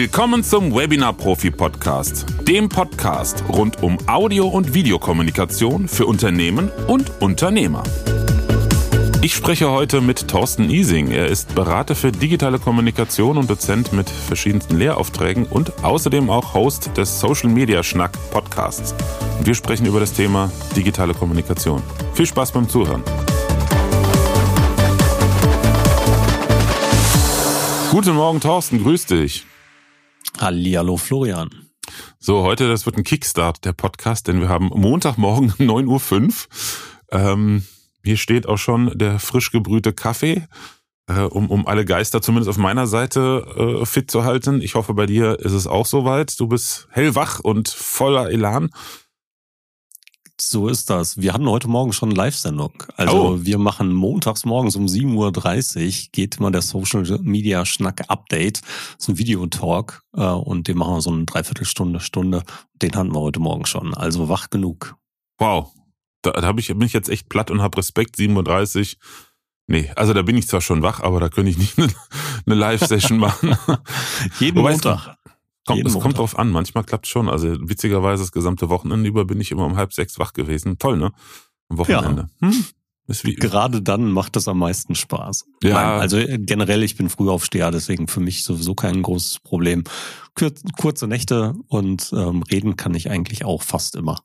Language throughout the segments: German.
Willkommen zum Webinar Profi Podcast, dem Podcast rund um Audio- und Videokommunikation für Unternehmen und Unternehmer. Ich spreche heute mit Thorsten Ising. Er ist Berater für digitale Kommunikation und Dozent mit verschiedensten Lehraufträgen und außerdem auch Host des Social Media Schnack Podcasts. Und wir sprechen über das Thema digitale Kommunikation. Viel Spaß beim Zuhören. Guten Morgen, Thorsten, grüß dich. Hallihallo Florian. So, heute, das wird ein Kickstart, der Podcast, denn wir haben Montagmorgen 9.05 Uhr. Ähm, hier steht auch schon der frisch gebrühte Kaffee, äh, um, um alle Geister zumindest auf meiner Seite äh, fit zu halten. Ich hoffe, bei dir ist es auch soweit. Du bist hellwach und voller Elan. So ist das. Wir hatten heute Morgen schon Live-Sendung. Also oh. wir machen montags morgens um 7.30 Uhr geht mal der Social Media Schnack Update. Das ist ein Videotalk äh, und den machen wir so eine Dreiviertelstunde, Stunde. Den hatten wir heute Morgen schon. Also wach genug. Wow. Da, da hab ich, bin ich jetzt echt platt und hab Respekt. 7.30 Uhr. Nee, also da bin ich zwar schon wach, aber da könnte ich nicht eine, eine Live-Session machen. Jeden Wobei Montag. Kommt, es kommt drauf an, manchmal klappt schon. Also witzigerweise das gesamte Wochenende über bin ich immer um halb sechs wach gewesen. Toll, ne? Am Wochenende. Ja. Hm? Gerade dann macht das am meisten Spaß. Ja. Nein, also äh, generell, ich bin Frühaufsteher, deswegen für mich sowieso kein großes Problem. Kur kurze Nächte und ähm, reden kann ich eigentlich auch fast immer.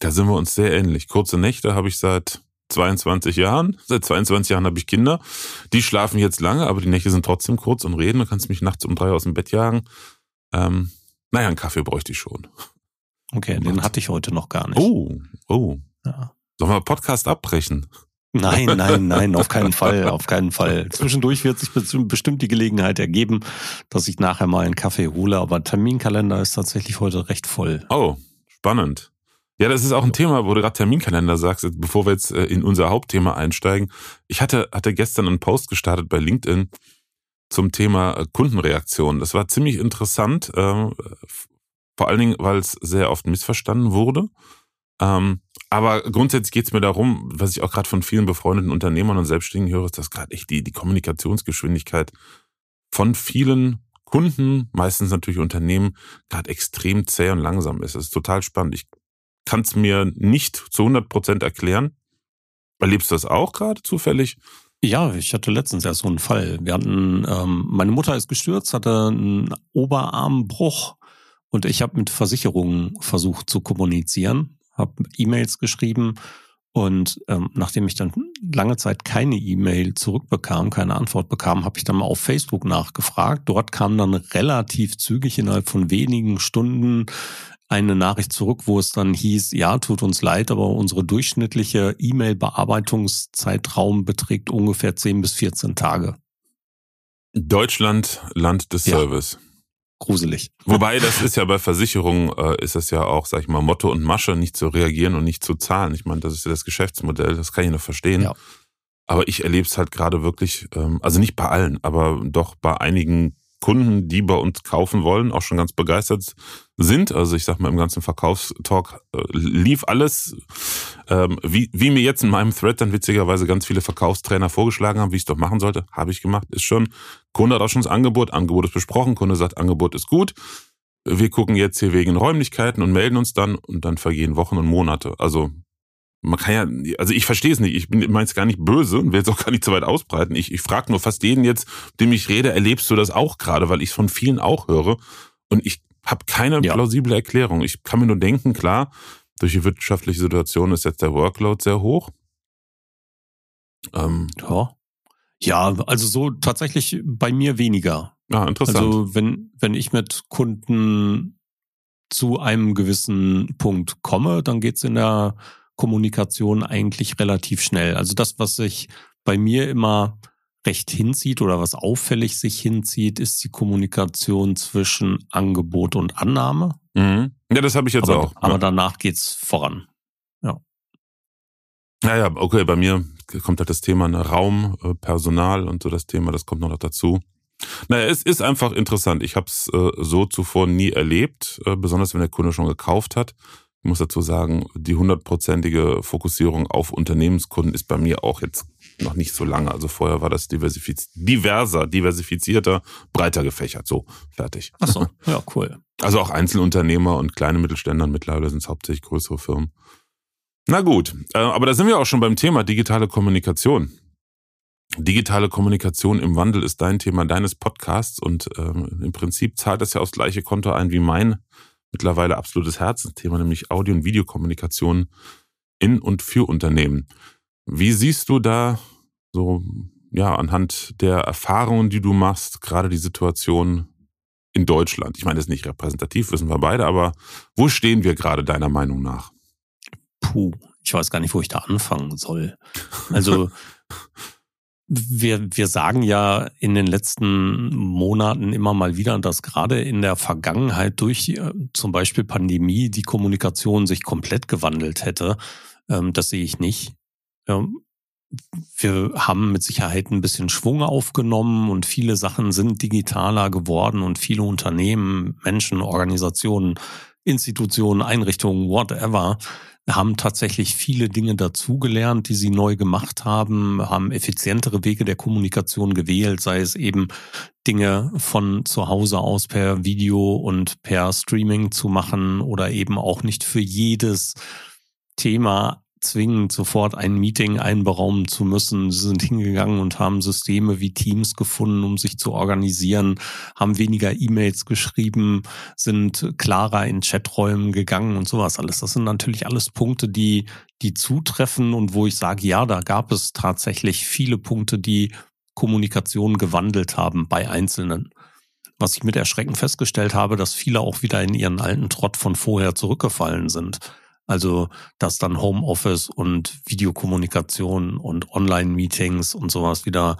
Da sind wir uns sehr ähnlich. Kurze Nächte habe ich seit 22 Jahren. Seit 22 Jahren habe ich Kinder. Die schlafen jetzt lange, aber die Nächte sind trotzdem kurz und reden. Du kannst mich nachts um drei aus dem Bett jagen. Ähm, naja, einen Kaffee bräuchte ich schon. Okay, den hatte ich heute noch gar nicht. Oh, oh. Ja. Sollen wir Podcast abbrechen? Nein, nein, nein, auf keinen Fall, auf keinen Fall. Zwischendurch wird sich bestimmt die Gelegenheit ergeben, dass ich nachher mal einen Kaffee hole, aber Terminkalender ist tatsächlich heute recht voll. Oh, spannend. Ja, das ist auch ein Thema, wo du gerade Terminkalender sagst, bevor wir jetzt äh, in unser Hauptthema einsteigen. Ich hatte, hatte gestern einen Post gestartet bei LinkedIn zum Thema äh, Kundenreaktion. Das war ziemlich interessant, äh, vor allen Dingen, weil es sehr oft missverstanden wurde. Ähm, aber grundsätzlich geht es mir darum, was ich auch gerade von vielen befreundeten Unternehmern und Selbstständigen höre, ist, dass gerade echt die, die Kommunikationsgeschwindigkeit von vielen Kunden, meistens natürlich Unternehmen, gerade extrem zäh und langsam ist. Das ist total spannend. Ich kann es mir nicht zu 100 Prozent erklären. Erlebst du das auch gerade zufällig? Ja, ich hatte letztens erst so einen Fall. Wir hatten, ähm, meine Mutter ist gestürzt, hatte einen Oberarmbruch und ich habe mit Versicherungen versucht zu kommunizieren, habe E-Mails geschrieben und ähm, nachdem ich dann lange Zeit keine E-Mail zurückbekam, keine Antwort bekam, habe ich dann mal auf Facebook nachgefragt. Dort kam dann relativ zügig innerhalb von wenigen Stunden eine Nachricht zurück, wo es dann hieß, ja, tut uns leid, aber unsere durchschnittliche E-Mail-Bearbeitungszeitraum beträgt ungefähr 10 bis 14 Tage. Deutschland, Land des ja. Service. Gruselig. Wobei, das ist ja bei Versicherungen, äh, ist das ja auch, sag ich mal, Motto und Masche, nicht zu reagieren und nicht zu zahlen. Ich meine, das ist ja das Geschäftsmodell, das kann ich noch verstehen. Ja. Aber ich erlebe es halt gerade wirklich, ähm, also nicht bei allen, aber doch bei einigen Kunden, die bei uns kaufen wollen, auch schon ganz begeistert sind. Also ich sag mal, im ganzen Verkaufstalk äh, lief alles, ähm, wie, wie mir jetzt in meinem Thread dann witzigerweise ganz viele Verkaufstrainer vorgeschlagen haben, wie ich es doch machen sollte, habe ich gemacht. Ist schon, Kunde hat auch schon das Angebot, Angebot ist besprochen, Kunde sagt, Angebot ist gut. Wir gucken jetzt hier wegen Räumlichkeiten und melden uns dann und dann vergehen Wochen und Monate. Also man kann ja, also ich verstehe es nicht, ich meine es gar nicht böse und will es auch gar nicht so weit ausbreiten. Ich, ich frage nur fast jeden jetzt, dem ich rede, erlebst du das auch gerade, weil ich es von vielen auch höre und ich habe keine ja. plausible Erklärung. Ich kann mir nur denken, klar, durch die wirtschaftliche Situation ist jetzt der Workload sehr hoch. Ähm, ja. Ja, also so tatsächlich bei mir weniger. Ah, interessant. Also wenn, wenn ich mit Kunden zu einem gewissen Punkt komme, dann geht's in der Kommunikation eigentlich relativ schnell. Also das, was sich bei mir immer recht hinzieht oder was auffällig sich hinzieht, ist die Kommunikation zwischen Angebot und Annahme. Mhm. Ja, das habe ich jetzt aber, auch. Aber ja. danach geht's voran. Ja. Naja, okay, bei mir kommt halt das Thema ne, Raum, äh, Personal und so das Thema, das kommt noch dazu. Naja, es ist einfach interessant. Ich habe es äh, so zuvor nie erlebt, äh, besonders wenn der Kunde schon gekauft hat. Ich muss dazu sagen, die hundertprozentige Fokussierung auf Unternehmenskunden ist bei mir auch jetzt noch nicht so lange. Also vorher war das diversifiz diverser, diversifizierter, breiter gefächert. So, fertig. Ach so, ja, cool. Also auch Einzelunternehmer und kleine Mittelständler, mittlerweile sind es hauptsächlich größere Firmen. Na gut, äh, aber da sind wir auch schon beim Thema digitale Kommunikation. Digitale Kommunikation im Wandel ist dein Thema deines Podcasts und ähm, im Prinzip zahlt das ja aufs gleiche Konto ein wie mein mittlerweile absolutes Herzensthema, nämlich Audio- und Videokommunikation in und für Unternehmen. Wie siehst du da so, ja, anhand der Erfahrungen, die du machst, gerade die Situation in Deutschland? Ich meine, das ist nicht repräsentativ, wissen wir beide, aber wo stehen wir gerade deiner Meinung nach? Puh, ich weiß gar nicht, wo ich da anfangen soll. Also, wir, wir sagen ja in den letzten Monaten immer mal wieder, dass gerade in der Vergangenheit durch äh, zum Beispiel Pandemie die Kommunikation sich komplett gewandelt hätte. Ähm, das sehe ich nicht. Wir haben mit Sicherheit ein bisschen Schwung aufgenommen und viele Sachen sind digitaler geworden und viele Unternehmen, Menschen, Organisationen, Institutionen, Einrichtungen, whatever, haben tatsächlich viele Dinge dazugelernt, die sie neu gemacht haben, haben effizientere Wege der Kommunikation gewählt, sei es eben Dinge von zu Hause aus per Video und per Streaming zu machen oder eben auch nicht für jedes Thema zwingend sofort ein Meeting einberaumen zu müssen. Sie sind hingegangen und haben Systeme wie Teams gefunden, um sich zu organisieren, haben weniger E-Mails geschrieben, sind klarer in Chaträumen gegangen und sowas alles. Das sind natürlich alles Punkte, die, die zutreffen und wo ich sage, ja, da gab es tatsächlich viele Punkte, die Kommunikation gewandelt haben bei Einzelnen. Was ich mit Erschrecken festgestellt habe, dass viele auch wieder in ihren alten Trott von vorher zurückgefallen sind. Also, dass dann Homeoffice und Videokommunikation und Online-Meetings und sowas wieder,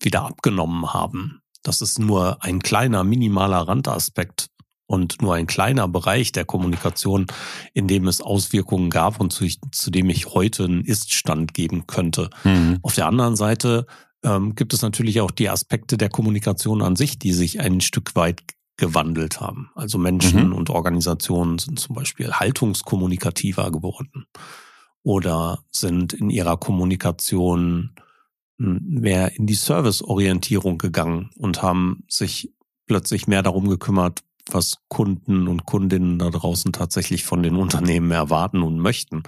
wieder abgenommen haben. Das ist nur ein kleiner, minimaler Randaspekt und nur ein kleiner Bereich der Kommunikation, in dem es Auswirkungen gab und zu, zu dem ich heute einen Iststand geben könnte. Mhm. Auf der anderen Seite ähm, gibt es natürlich auch die Aspekte der Kommunikation an sich, die sich ein Stück weit gewandelt haben. Also Menschen mhm. und Organisationen sind zum Beispiel haltungskommunikativer geworden oder sind in ihrer Kommunikation hm, mehr in die Serviceorientierung gegangen und haben sich plötzlich mehr darum gekümmert, was Kunden und Kundinnen da draußen tatsächlich von den Unternehmen erwarten und möchten.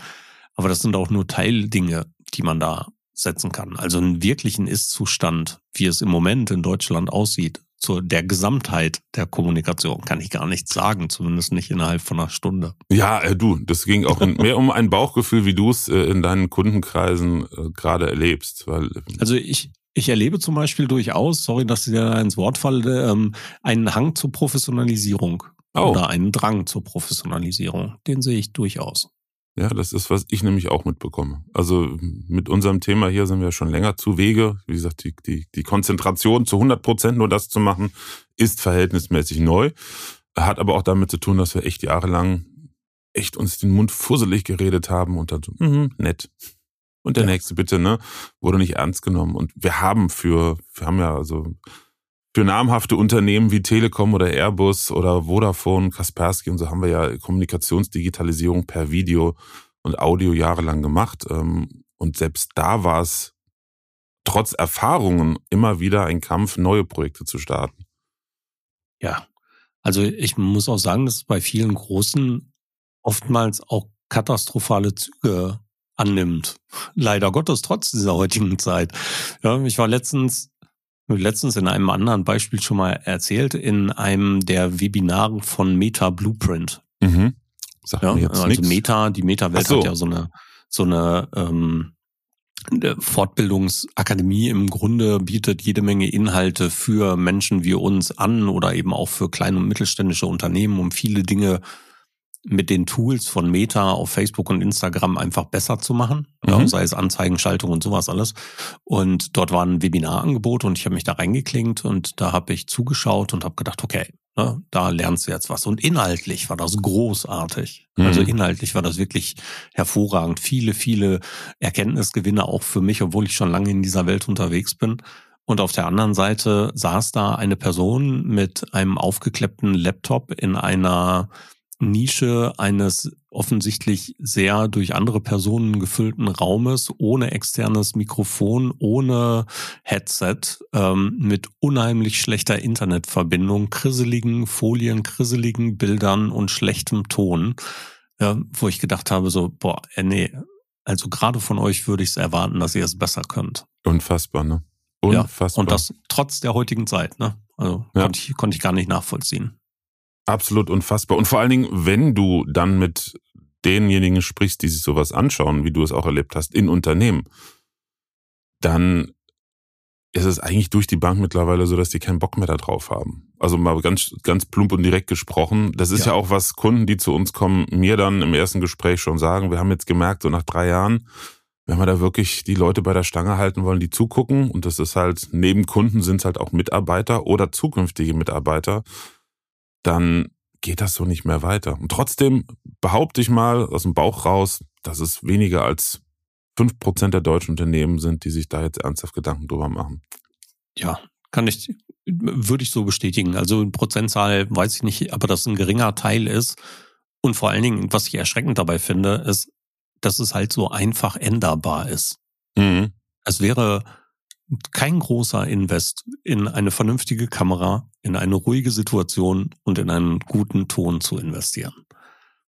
Aber das sind auch nur Teildinge, die man da setzen kann. Also einen wirklichen Ist-Zustand, wie es im Moment in Deutschland aussieht, zur der Gesamtheit der Kommunikation kann ich gar nichts sagen, zumindest nicht innerhalb von einer Stunde. Ja, äh, du, das ging auch mehr um ein Bauchgefühl, wie du es äh, in deinen Kundenkreisen äh, gerade erlebst. Weil, äh, also ich, ich erlebe zum Beispiel durchaus, sorry, dass ich da ins Wort falle, ähm, einen Hang zur Professionalisierung oh. oder einen Drang zur Professionalisierung. Den sehe ich durchaus. Ja, das ist, was ich nämlich auch mitbekomme. Also mit unserem Thema hier sind wir schon länger zu Wege. Wie gesagt, die, die, die Konzentration zu 100 Prozent nur das zu machen, ist verhältnismäßig neu. Hat aber auch damit zu tun, dass wir echt jahrelang echt uns den Mund fusselig geredet haben und dann so, mhm, nett. Und der ja. nächste bitte, ne? Wurde nicht ernst genommen. Und wir haben für, wir haben ja also für namhafte Unternehmen wie Telekom oder Airbus oder Vodafone, Kaspersky und so haben wir ja Kommunikationsdigitalisierung per Video und Audio jahrelang gemacht. Ähm, und selbst da war es trotz Erfahrungen immer wieder ein Kampf, neue Projekte zu starten. Ja, also ich muss auch sagen, dass es bei vielen Großen oftmals auch katastrophale Züge annimmt. Leider Gottes trotz dieser heutigen Zeit. Ja, ich war letztens letztens in einem anderen Beispiel schon mal erzählt, in einem der Webinare von Meta Blueprint. Mhm. Sag ja, jetzt also nix. Meta, die Meta-Welt so. hat ja so eine, so eine ähm, Fortbildungsakademie im Grunde bietet jede Menge Inhalte für Menschen wie uns an oder eben auch für kleine und mittelständische Unternehmen, um viele Dinge mit den Tools von Meta auf Facebook und Instagram einfach besser zu machen, mhm. ja, sei es Anzeigenschaltung und sowas alles. Und dort war ein Webinarangebot und ich habe mich da reingeklingt und da habe ich zugeschaut und habe gedacht, okay, ne, da lernst du jetzt was. Und inhaltlich war das großartig. Mhm. Also inhaltlich war das wirklich hervorragend. Viele, viele Erkenntnisgewinne auch für mich, obwohl ich schon lange in dieser Welt unterwegs bin. Und auf der anderen Seite saß da eine Person mit einem aufgeklappten Laptop in einer Nische eines offensichtlich sehr durch andere Personen gefüllten Raumes, ohne externes Mikrofon, ohne Headset, ähm, mit unheimlich schlechter Internetverbindung, krisseligen Folien, krisseligen Bildern und schlechtem Ton, ja, wo ich gedacht habe, so, boah, äh, nee, also gerade von euch würde ich es erwarten, dass ihr es besser könnt. Unfassbar, ne? Unfassbar. Ja, und das trotz der heutigen Zeit, ne? Also ja. konnte, ich, konnte ich gar nicht nachvollziehen. Absolut unfassbar. Und vor allen Dingen, wenn du dann mit denjenigen sprichst, die sich sowas anschauen, wie du es auch erlebt hast, in Unternehmen, dann ist es eigentlich durch die Bank mittlerweile so, dass die keinen Bock mehr darauf haben. Also mal ganz, ganz plump und direkt gesprochen. Das ist ja. ja auch was Kunden, die zu uns kommen, mir dann im ersten Gespräch schon sagen. Wir haben jetzt gemerkt, so nach drei Jahren, wenn wir da wirklich die Leute bei der Stange halten wollen, die zugucken, und das ist halt, neben Kunden sind es halt auch Mitarbeiter oder zukünftige Mitarbeiter, dann geht das so nicht mehr weiter. Und trotzdem behaupte ich mal aus dem Bauch raus, dass es weniger als fünf Prozent der deutschen Unternehmen sind, die sich da jetzt ernsthaft Gedanken drüber machen. Ja, kann ich, würde ich so bestätigen. Also Prozentzahl weiß ich nicht, aber dass ein geringer Teil ist. Und vor allen Dingen, was ich erschreckend dabei finde, ist, dass es halt so einfach änderbar ist. Mhm. Es wäre kein großer Invest in eine vernünftige Kamera, in eine ruhige Situation und in einen guten Ton zu investieren.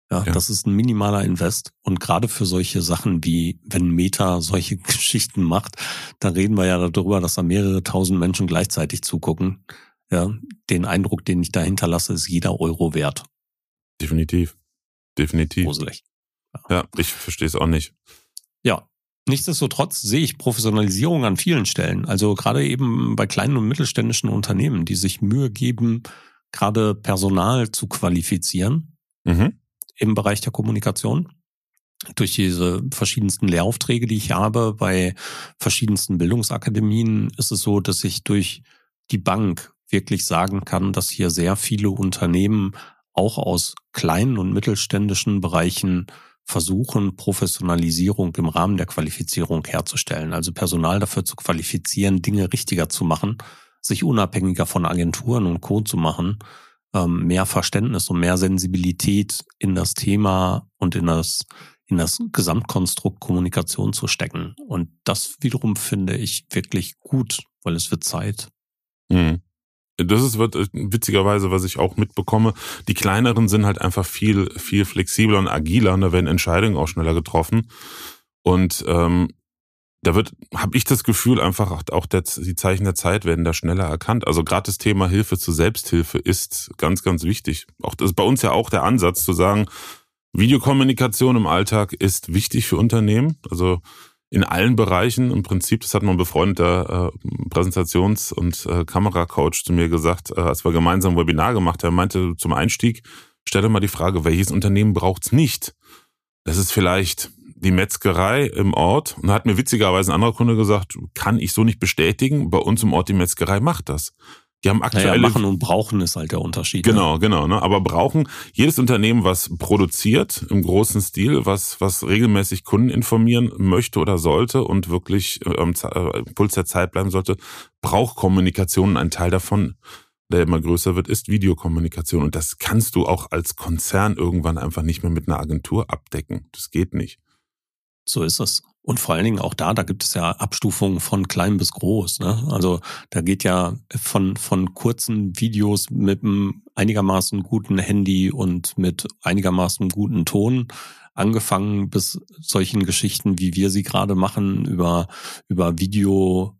Ja, ja, das ist ein minimaler Invest. Und gerade für solche Sachen wie, wenn Meta solche Geschichten macht, dann reden wir ja darüber, dass da mehrere tausend Menschen gleichzeitig zugucken. Ja, den Eindruck, den ich dahinter lasse, ist jeder Euro wert. Definitiv. Definitiv. Gruselig. Ja, ja ich verstehe es auch nicht. Ja, Nichtsdestotrotz sehe ich Professionalisierung an vielen Stellen. Also gerade eben bei kleinen und mittelständischen Unternehmen, die sich Mühe geben, gerade Personal zu qualifizieren mhm. im Bereich der Kommunikation. Durch diese verschiedensten Lehraufträge, die ich habe bei verschiedensten Bildungsakademien, ist es so, dass ich durch die Bank wirklich sagen kann, dass hier sehr viele Unternehmen auch aus kleinen und mittelständischen Bereichen versuchen, Professionalisierung im Rahmen der Qualifizierung herzustellen. Also Personal dafür zu qualifizieren, Dinge richtiger zu machen, sich unabhängiger von Agenturen und Co. zu machen, ähm, mehr Verständnis und mehr Sensibilität in das Thema und in das, in das Gesamtkonstrukt Kommunikation zu stecken. Und das wiederum finde ich wirklich gut, weil es wird Zeit. Mhm. Das ist wird, äh, witzigerweise, was ich auch mitbekomme. Die kleineren sind halt einfach viel, viel flexibler und agiler und da werden Entscheidungen auch schneller getroffen. Und ähm, da wird, habe ich das Gefühl, einfach auch der, die Zeichen der Zeit werden da schneller erkannt. Also gerade das Thema Hilfe zur Selbsthilfe ist ganz, ganz wichtig. Auch das ist bei uns ja auch der Ansatz zu sagen, Videokommunikation im Alltag ist wichtig für Unternehmen. Also in allen Bereichen im Prinzip, das hat mein befreundeter äh, Präsentations- und äh, Kameracoach zu mir gesagt, äh, als wir gemeinsam ein Webinar gemacht haben, meinte zum Einstieg, stelle mal die Frage, welches Unternehmen braucht's nicht? Das ist vielleicht die Metzgerei im Ort. Und da hat mir witzigerweise ein anderer Kunde gesagt, kann ich so nicht bestätigen, bei uns im Ort die Metzgerei macht das. Die haben aktuell. Naja, machen und brauchen ist halt der Unterschied. Genau, ne? genau. Ne? Aber brauchen jedes Unternehmen, was produziert im großen Stil, was, was regelmäßig Kunden informieren möchte oder sollte und wirklich ähm, äh, Puls der Zeit bleiben sollte, braucht Kommunikation. Ein Teil davon, der immer größer wird, ist Videokommunikation. Und das kannst du auch als Konzern irgendwann einfach nicht mehr mit einer Agentur abdecken. Das geht nicht. So ist es. Und vor allen Dingen auch da, da gibt es ja Abstufungen von klein bis groß. Ne? Also da geht ja von, von kurzen Videos mit einem einigermaßen guten Handy und mit einigermaßen guten Ton angefangen bis solchen Geschichten, wie wir sie gerade machen, über, über Video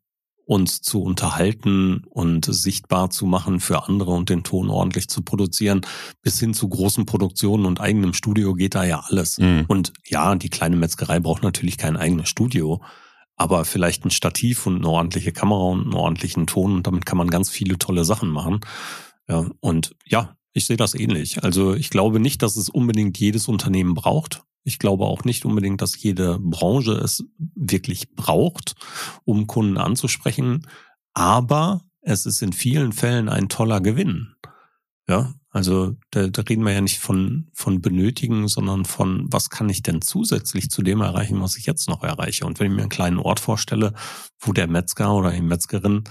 uns zu unterhalten und sichtbar zu machen für andere und den Ton ordentlich zu produzieren, bis hin zu großen Produktionen und eigenem Studio geht da ja alles. Mhm. Und ja, die kleine Metzgerei braucht natürlich kein eigenes Studio, aber vielleicht ein Stativ und eine ordentliche Kamera und einen ordentlichen Ton und damit kann man ganz viele tolle Sachen machen. Ja, und ja, ich sehe das ähnlich. Also ich glaube nicht, dass es unbedingt jedes Unternehmen braucht. Ich glaube auch nicht unbedingt, dass jede Branche es wirklich braucht, um Kunden anzusprechen. Aber es ist in vielen Fällen ein toller Gewinn. Ja, also da, da reden wir ja nicht von, von benötigen, sondern von, was kann ich denn zusätzlich zu dem erreichen, was ich jetzt noch erreiche. Und wenn ich mir einen kleinen Ort vorstelle, wo der Metzger oder die Metzgerin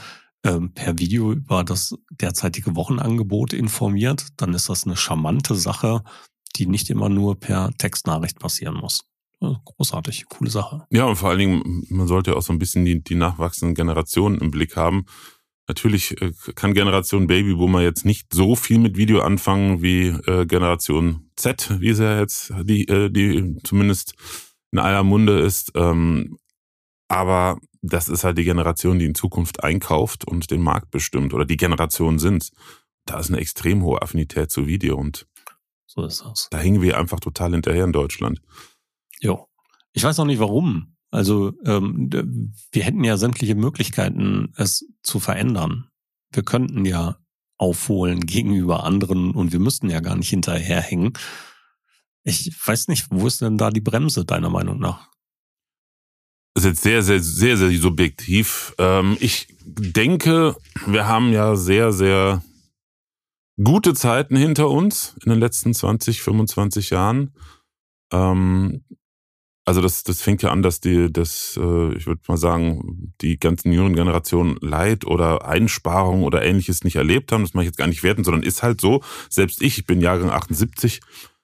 ähm, per Video über das derzeitige Wochenangebot informiert, dann ist das eine charmante Sache, die nicht immer nur per Textnachricht passieren muss. Großartig, coole Sache. Ja, und vor allen Dingen, man sollte auch so ein bisschen die, die nachwachsenden Generationen im Blick haben. Natürlich äh, kann Generation Babyboomer jetzt nicht so viel mit Video anfangen wie äh, Generation Z, wie sie ja jetzt die, äh, die zumindest in aller Munde ist. Ähm, aber das ist halt die Generation, die in Zukunft einkauft und den Markt bestimmt oder die Generation sind. Da ist eine extrem hohe Affinität zu Video und so ist das. Da hingen wir einfach total hinterher in Deutschland. Jo. Ich weiß auch nicht warum. Also ähm, wir hätten ja sämtliche Möglichkeiten, es zu verändern. Wir könnten ja aufholen gegenüber anderen und wir müssten ja gar nicht hinterherhängen. Ich weiß nicht, wo ist denn da die Bremse deiner Meinung nach? Das ist jetzt sehr, sehr, sehr, sehr subjektiv. Ähm, ich denke, wir haben ja sehr, sehr gute Zeiten hinter uns in den letzten 20, 25 Jahren. Ähm, also das, das fängt ja an, dass die, das, äh, ich würde mal sagen, die ganzen jüngeren Generationen Leid oder Einsparung oder ähnliches nicht erlebt haben. Das mache ich jetzt gar nicht werten, sondern ist halt so. Selbst ich, ich bin Jahrgang 78, Ah,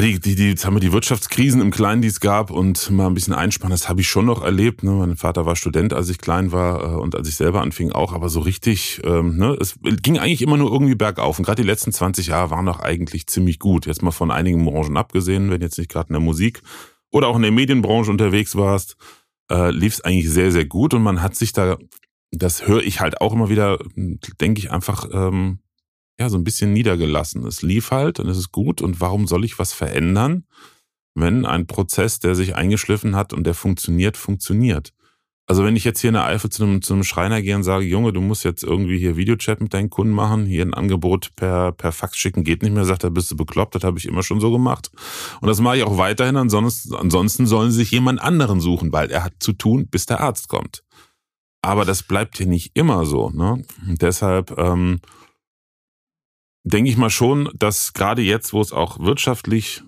die, die, die, jetzt haben wir die Wirtschaftskrisen im Kleinen, die es gab und mal ein bisschen einspannen, das habe ich schon noch erlebt. Ne? Mein Vater war Student, als ich klein war äh, und als ich selber anfing auch, aber so richtig, ähm, ne? es ging eigentlich immer nur irgendwie bergauf und gerade die letzten 20 Jahre waren doch eigentlich ziemlich gut. Jetzt mal von einigen Branchen abgesehen, wenn jetzt nicht gerade in der Musik oder auch in der Medienbranche unterwegs warst, äh, lief es eigentlich sehr, sehr gut und man hat sich da, das höre ich halt auch immer wieder, denke ich einfach, ähm, ja, so ein bisschen niedergelassen. Es lief halt und es ist gut. Und warum soll ich was verändern, wenn ein Prozess, der sich eingeschliffen hat und der funktioniert, funktioniert? Also wenn ich jetzt hier in der Eifel zu einem, zu einem Schreiner gehe und sage, Junge, du musst jetzt irgendwie hier Videochat mit deinen Kunden machen, hier ein Angebot per, per Fax schicken, geht nicht mehr, sagt er, bist du bekloppt, das habe ich immer schon so gemacht. Und das mache ich auch weiterhin, ansonsten, ansonsten sollen sie sich jemand anderen suchen, weil er hat zu tun, bis der Arzt kommt. Aber das bleibt hier nicht immer so. Ne? Deshalb ähm, denke ich mal schon, dass gerade jetzt, wo es auch wirtschaftlich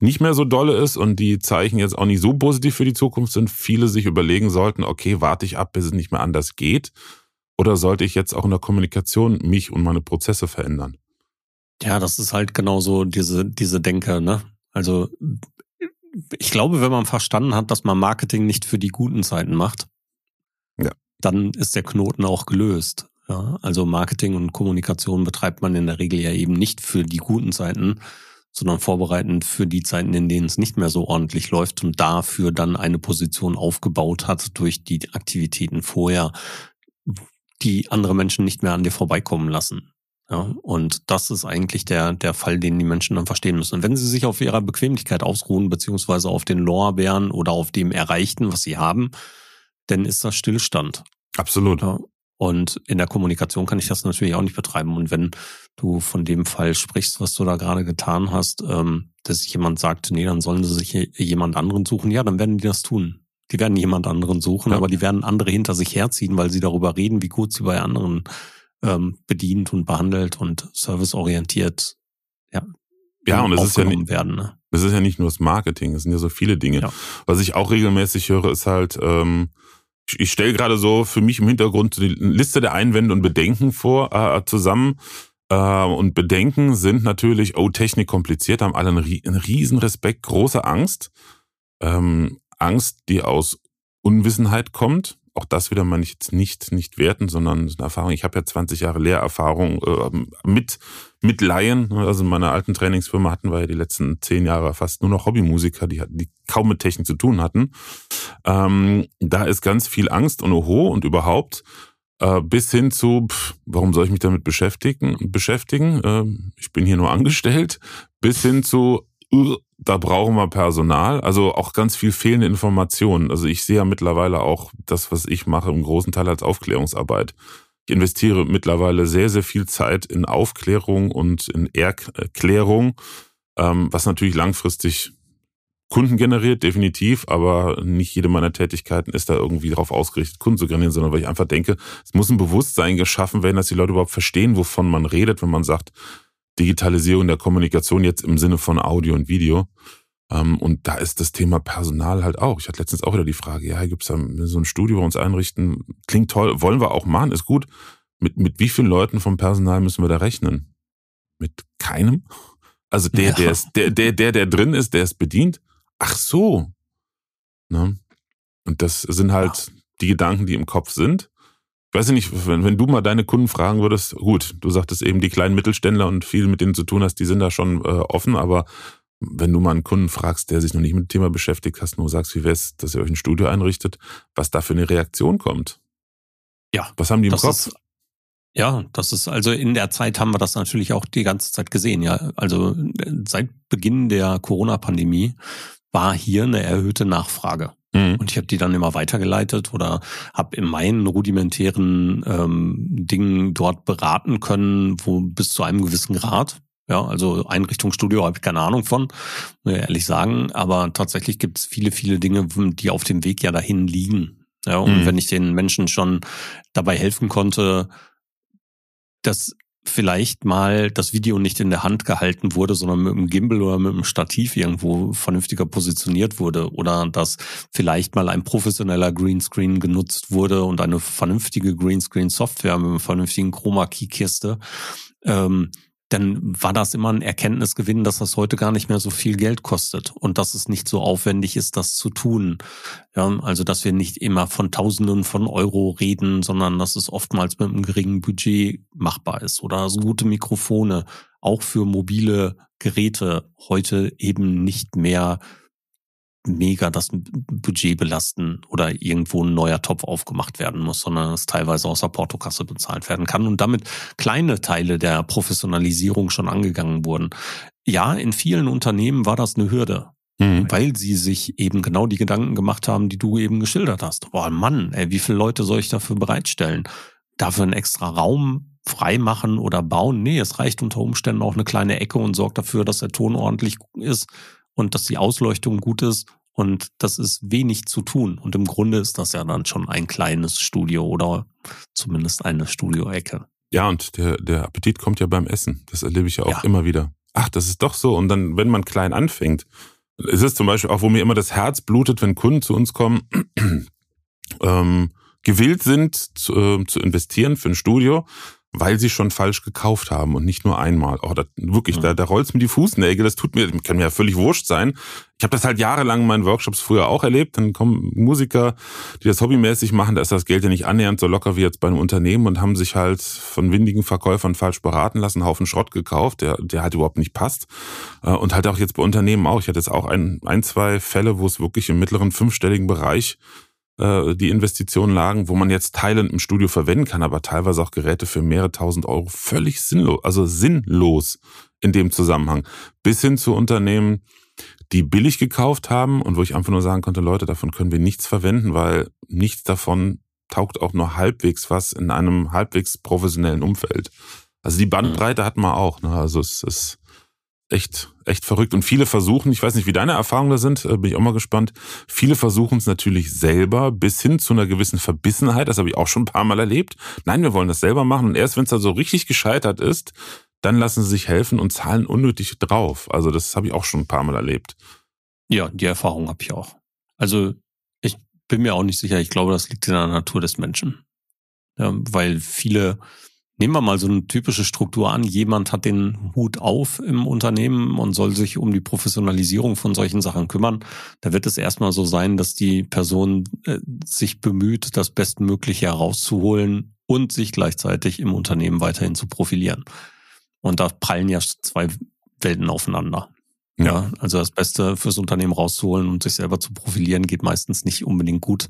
nicht mehr so dolle ist und die Zeichen jetzt auch nicht so positiv für die Zukunft sind, viele sich überlegen sollten, okay, warte ich ab, bis es nicht mehr anders geht? Oder sollte ich jetzt auch in der Kommunikation mich und meine Prozesse verändern? Ja, das ist halt genauso diese, diese Denke, ne? Also, ich glaube, wenn man verstanden hat, dass man Marketing nicht für die guten Zeiten macht, ja. dann ist der Knoten auch gelöst. Ja, also Marketing und Kommunikation betreibt man in der Regel ja eben nicht für die guten Zeiten, sondern vorbereitend für die Zeiten, in denen es nicht mehr so ordentlich läuft und dafür dann eine Position aufgebaut hat durch die Aktivitäten vorher, die andere Menschen nicht mehr an dir vorbeikommen lassen. Ja, und das ist eigentlich der, der Fall, den die Menschen dann verstehen müssen. Und wenn sie sich auf ihrer Bequemlichkeit ausruhen, beziehungsweise auf den Lorbeeren oder auf dem Erreichten, was sie haben, dann ist das Stillstand. Absolut. Ja, und in der Kommunikation kann ich das natürlich auch nicht betreiben. Und wenn du von dem Fall sprichst, was du da gerade getan hast, ähm, dass jemand sagt, nee, dann sollen sie sich jemand anderen suchen, ja, dann werden die das tun. Die werden jemand anderen suchen, ja. aber die werden andere hinter sich herziehen, weil sie darüber reden, wie gut sie bei anderen ähm, bedient und behandelt und serviceorientiert ja, ja, und es ist ja nicht, werden. Ne? Das ist ja nicht nur das Marketing, es sind ja so viele Dinge. Ja. Was ich auch regelmäßig höre, ist halt, ähm, ich stelle gerade so für mich im Hintergrund die Liste der Einwände und Bedenken vor äh, zusammen. Äh, und Bedenken sind natürlich, oh, Technik kompliziert, haben alle einen, einen riesen Respekt, große Angst. Ähm, Angst, die aus Unwissenheit kommt. Auch das wieder meine ich jetzt nicht, nicht werten, sondern eine Erfahrung. Ich habe ja 20 Jahre Lehrerfahrung äh, mit mit Laien. Also in meiner alten Trainingsfirma hatten wir ja die letzten zehn Jahre fast nur noch Hobbymusiker, die, die kaum mit Technik zu tun hatten. Ähm, da ist ganz viel Angst und Oho und überhaupt äh, bis hin zu, pff, warum soll ich mich damit beschäftigen? beschäftigen? Äh, ich bin hier nur angestellt, bis hin zu, uh, da brauchen wir Personal, also auch ganz viel fehlende Informationen. Also ich sehe ja mittlerweile auch das, was ich mache, im großen Teil als Aufklärungsarbeit. Ich investiere mittlerweile sehr, sehr viel Zeit in Aufklärung und in Erklärung, ähm, was natürlich langfristig Kunden generiert, definitiv, aber nicht jede meiner Tätigkeiten ist da irgendwie darauf ausgerichtet, Kunden zu generieren, sondern weil ich einfach denke, es muss ein Bewusstsein geschaffen werden, dass die Leute überhaupt verstehen, wovon man redet, wenn man sagt, Digitalisierung der Kommunikation jetzt im Sinne von Audio und Video. Ähm, und da ist das Thema Personal halt auch. Ich hatte letztens auch wieder die Frage, ja, gibt es da so ein Studio bei uns einrichten? Klingt toll, wollen wir auch machen, ist gut. Mit, mit wie vielen Leuten vom Personal müssen wir da rechnen? Mit keinem? Also der, ja. der ist, der, der, der, der drin ist, der ist bedient. Ach so. Ne? Und das sind halt ja. die Gedanken, die im Kopf sind. Ich weiß nicht, wenn, wenn du mal deine Kunden fragen würdest, gut, du sagtest eben, die kleinen Mittelständler und viel mit denen zu tun hast, die sind da schon äh, offen, aber wenn du mal einen Kunden fragst, der sich noch nicht mit dem Thema beschäftigt, hast nur sagst, wie wär's, dass ihr euch ein Studio einrichtet, was da für eine Reaktion kommt. Ja. Was haben die im Kopf? Ist, ja, das ist also in der Zeit haben wir das natürlich auch die ganze Zeit gesehen. Ja, also seit Beginn der Corona-Pandemie war hier eine erhöhte Nachfrage. Mhm. Und ich habe die dann immer weitergeleitet oder habe in meinen rudimentären ähm, Dingen dort beraten können, wo bis zu einem gewissen Grad. Ja, also Einrichtungsstudio habe ich keine Ahnung von, muss ich ehrlich sagen. Aber tatsächlich gibt es viele, viele Dinge, die auf dem Weg ja dahin liegen. Ja, und mhm. wenn ich den Menschen schon dabei helfen konnte, dass vielleicht mal das Video nicht in der Hand gehalten wurde, sondern mit einem Gimbal oder mit einem Stativ irgendwo vernünftiger positioniert wurde oder dass vielleicht mal ein professioneller Greenscreen genutzt wurde und eine vernünftige Greenscreen-Software mit einer vernünftigen Chroma-Key-Kiste. Ähm, dann war das immer ein Erkenntnisgewinn, dass das heute gar nicht mehr so viel Geld kostet und dass es nicht so aufwendig ist, das zu tun. Ja, also dass wir nicht immer von Tausenden von Euro reden, sondern dass es oftmals mit einem geringen Budget machbar ist oder so gute Mikrofone auch für mobile Geräte heute eben nicht mehr mega das Budget belasten oder irgendwo ein neuer Topf aufgemacht werden muss, sondern es teilweise aus der Portokasse bezahlt werden kann und damit kleine Teile der Professionalisierung schon angegangen wurden. Ja, in vielen Unternehmen war das eine Hürde. Mhm. Weil sie sich eben genau die Gedanken gemacht haben, die du eben geschildert hast. Boah, Mann, ey, wie viele Leute soll ich dafür bereitstellen? Dafür einen extra Raum freimachen oder bauen? Nee, es reicht unter Umständen auch eine kleine Ecke und sorgt dafür, dass der Ton ordentlich ist und dass die Ausleuchtung gut ist und das ist wenig zu tun. Und im Grunde ist das ja dann schon ein kleines Studio oder zumindest eine Studioecke. Ja, und der, der Appetit kommt ja beim Essen. Das erlebe ich ja auch ja. immer wieder. Ach, das ist doch so. Und dann, wenn man klein anfängt, ist es zum Beispiel auch, wo mir immer das Herz blutet, wenn Kunden zu uns kommen, ähm, gewillt sind zu, äh, zu investieren für ein Studio, weil sie schon falsch gekauft haben und nicht nur einmal. Oh, das, wirklich, mhm. da, da rollt's mir die Fußnägel, das tut mir, kann mir ja völlig wurscht sein. Ich habe das halt jahrelang in meinen Workshops früher auch erlebt. Dann kommen Musiker, die das hobbymäßig machen, da ist das Geld ja nicht annähernd so locker wie jetzt bei einem Unternehmen und haben sich halt von windigen Verkäufern falsch beraten lassen, Haufen Schrott gekauft, der, der halt überhaupt nicht passt. Äh, und halt auch jetzt bei Unternehmen auch. Ich hatte jetzt auch ein, ein zwei Fälle, wo es wirklich im mittleren fünfstelligen Bereich äh, die Investitionen lagen, wo man jetzt Teile im Studio verwenden kann, aber teilweise auch Geräte für mehrere tausend Euro völlig sinnlos, also sinnlos in dem Zusammenhang. Bis hin zu Unternehmen, die billig gekauft haben und wo ich einfach nur sagen konnte, Leute, davon können wir nichts verwenden, weil nichts davon taugt auch nur halbwegs was in einem halbwegs professionellen Umfeld. Also die Bandbreite hat man auch. Ne? Also es ist echt, echt verrückt. Und viele versuchen, ich weiß nicht, wie deine Erfahrungen da sind, äh, bin ich auch mal gespannt. Viele versuchen es natürlich selber bis hin zu einer gewissen Verbissenheit. Das habe ich auch schon ein paar Mal erlebt. Nein, wir wollen das selber machen. Und erst wenn es da so richtig gescheitert ist, dann lassen sie sich helfen und zahlen unnötig drauf. Also das habe ich auch schon ein paar Mal erlebt. Ja, die Erfahrung habe ich auch. Also ich bin mir auch nicht sicher. Ich glaube, das liegt in der Natur des Menschen. Ja, weil viele Nehmen wir mal so eine typische Struktur an. Jemand hat den Hut auf im Unternehmen und soll sich um die Professionalisierung von solchen Sachen kümmern. Da wird es erstmal so sein, dass die Person äh, sich bemüht, das Bestmögliche herauszuholen und sich gleichzeitig im Unternehmen weiterhin zu profilieren. Und da prallen ja zwei Welten aufeinander. Ja, also das Beste fürs Unternehmen rauszuholen und sich selber zu profilieren, geht meistens nicht unbedingt gut.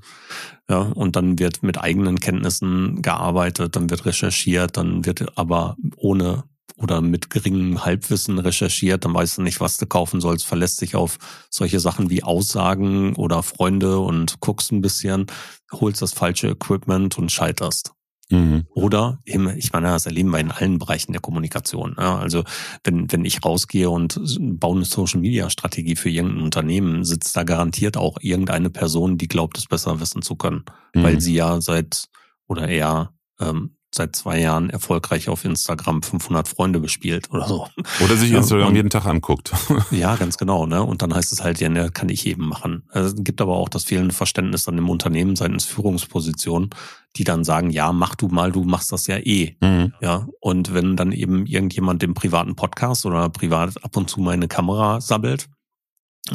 Ja, und dann wird mit eigenen Kenntnissen gearbeitet, dann wird recherchiert, dann wird aber ohne oder mit geringem Halbwissen recherchiert, dann weißt du nicht, was du kaufen sollst, verlässt sich auf solche Sachen wie Aussagen oder Freunde und guckst ein bisschen, holst das falsche Equipment und scheiterst. Mhm. Oder eben, ich meine, das erleben wir in allen Bereichen der Kommunikation. Ja, also wenn, wenn ich rausgehe und baue eine Social-Media-Strategie für irgendein Unternehmen, sitzt da garantiert auch irgendeine Person, die glaubt, es besser wissen zu können. Mhm. Weil sie ja seit oder eher ähm, seit zwei Jahren erfolgreich auf Instagram 500 Freunde bespielt oder so. Oder sich Instagram und, jeden Tag anguckt. ja, ganz genau. Ne? Und dann heißt es halt, ja, ne, kann ich eben machen. Also, es gibt aber auch das fehlende Verständnis dann im Unternehmen seitens Führungspositionen, die dann sagen, ja, mach du mal, du machst das ja eh. Mhm. Ja. Und wenn dann eben irgendjemand im privaten Podcast oder privat ab und zu mal eine Kamera sabbelt,